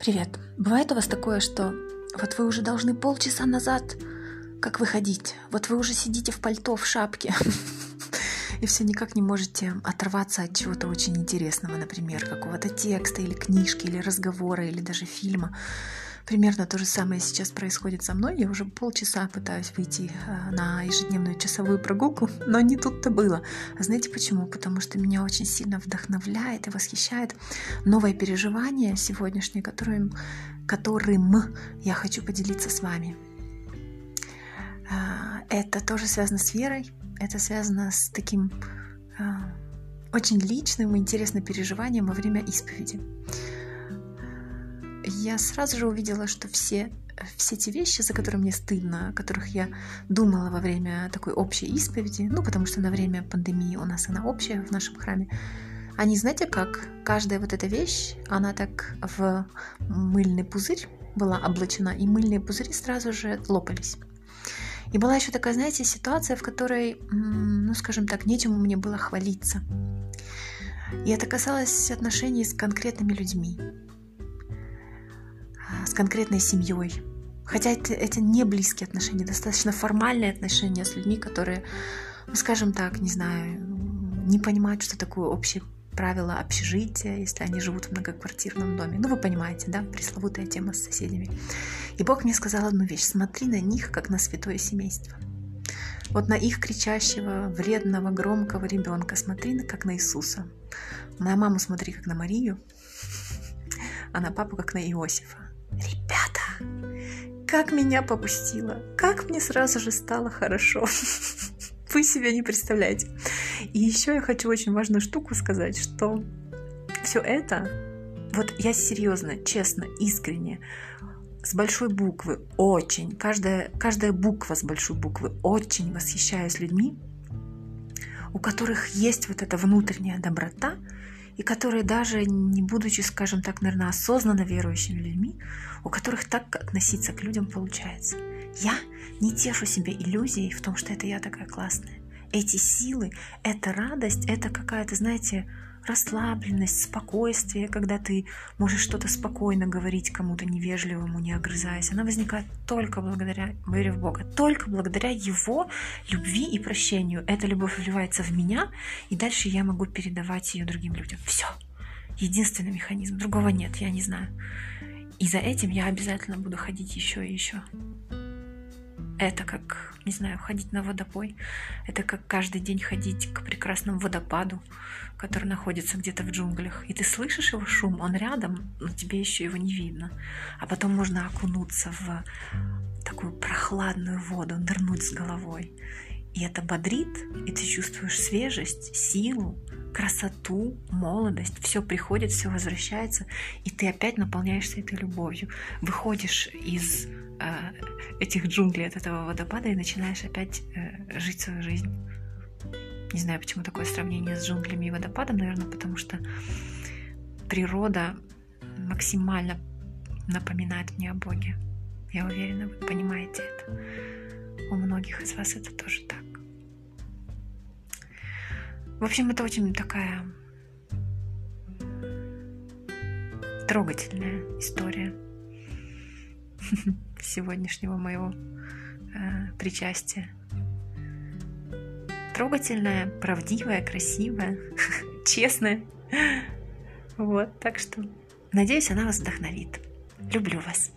Привет. Бывает у вас такое, что вот вы уже должны полчаса назад как выходить, вот вы уже сидите в пальто, в шапке, и все никак не можете оторваться от чего-то очень интересного, например, какого-то текста или книжки, или разговора, или даже фильма. Примерно то же самое сейчас происходит со мной. Я уже полчаса пытаюсь выйти э, на ежедневную часовую прогулку, но не тут-то было. А знаете почему? Потому что меня очень сильно вдохновляет и восхищает новое переживание сегодняшнее, которым, которым я хочу поделиться с вами. А, это тоже связано с верой, это связано с таким а, очень личным и интересным переживанием во время исповеди я сразу же увидела, что все, все те вещи, за которые мне стыдно, о которых я думала во время такой общей исповеди, ну, потому что на время пандемии у нас она общая в нашем храме, они, знаете как, каждая вот эта вещь, она так в мыльный пузырь была облачена, и мыльные пузыри сразу же лопались. И была еще такая, знаете, ситуация, в которой, ну, скажем так, нечему мне было хвалиться. И это касалось отношений с конкретными людьми с конкретной семьей. Хотя это, это не близкие отношения, достаточно формальные отношения с людьми, которые, ну, скажем так, не знаю, не понимают, что такое общее правило общежития, если они живут в многоквартирном доме. Ну, вы понимаете, да, пресловутая тема с соседями. И Бог мне сказал одну вещь. Смотри на них, как на святое семейство. Вот на их кричащего, вредного, громкого ребенка смотри, как на Иисуса. На маму смотри, как на Марию, а на папу, как на Иосифа. Как меня попустило, как мне сразу же стало хорошо. Вы себе не представляете. И еще я хочу очень важную штуку сказать, что все это, вот я серьезно, честно, искренне, с большой буквы очень, каждая, каждая буква с большой буквы очень восхищаюсь людьми, у которых есть вот эта внутренняя доброта, и которые даже не будучи, скажем так, наверное, осознанно верующими людьми, у которых так относиться к людям получается. Я не тешу себе иллюзией в том, что это я такая классная. Эти силы, эта радость, это какая-то, знаете, расслабленность, спокойствие, когда ты можешь что-то спокойно говорить кому-то невежливому, не огрызаясь, она возникает только благодаря вере в Бога, только благодаря Его любви и прощению. Эта любовь вливается в меня, и дальше я могу передавать ее другим людям. Все. Единственный механизм. Другого нет, я не знаю. И за этим я обязательно буду ходить еще и еще. Это как, не знаю, ходить на водопой. Это как каждый день ходить к прекрасному водопаду, который находится где-то в джунглях. И ты слышишь его шум, он рядом, но тебе еще его не видно. А потом можно окунуться в такую прохладную воду, нырнуть с головой. И это бодрит, и ты чувствуешь свежесть, силу, красоту, молодость. Все приходит, все возвращается, и ты опять наполняешься этой любовью. Выходишь из э, этих джунглей, от этого водопада, и начинаешь опять э, жить свою жизнь. Не знаю, почему такое сравнение с джунглями и водопадом, наверное, потому что природа максимально напоминает мне о Боге. Я уверена, вы понимаете это. У многих из вас это тоже так. В общем, это очень такая трогательная история сегодняшнего моего э, причастия. Трогательная, правдивая, красивая, честная. Вот, так что надеюсь, она вас вдохновит. Люблю вас.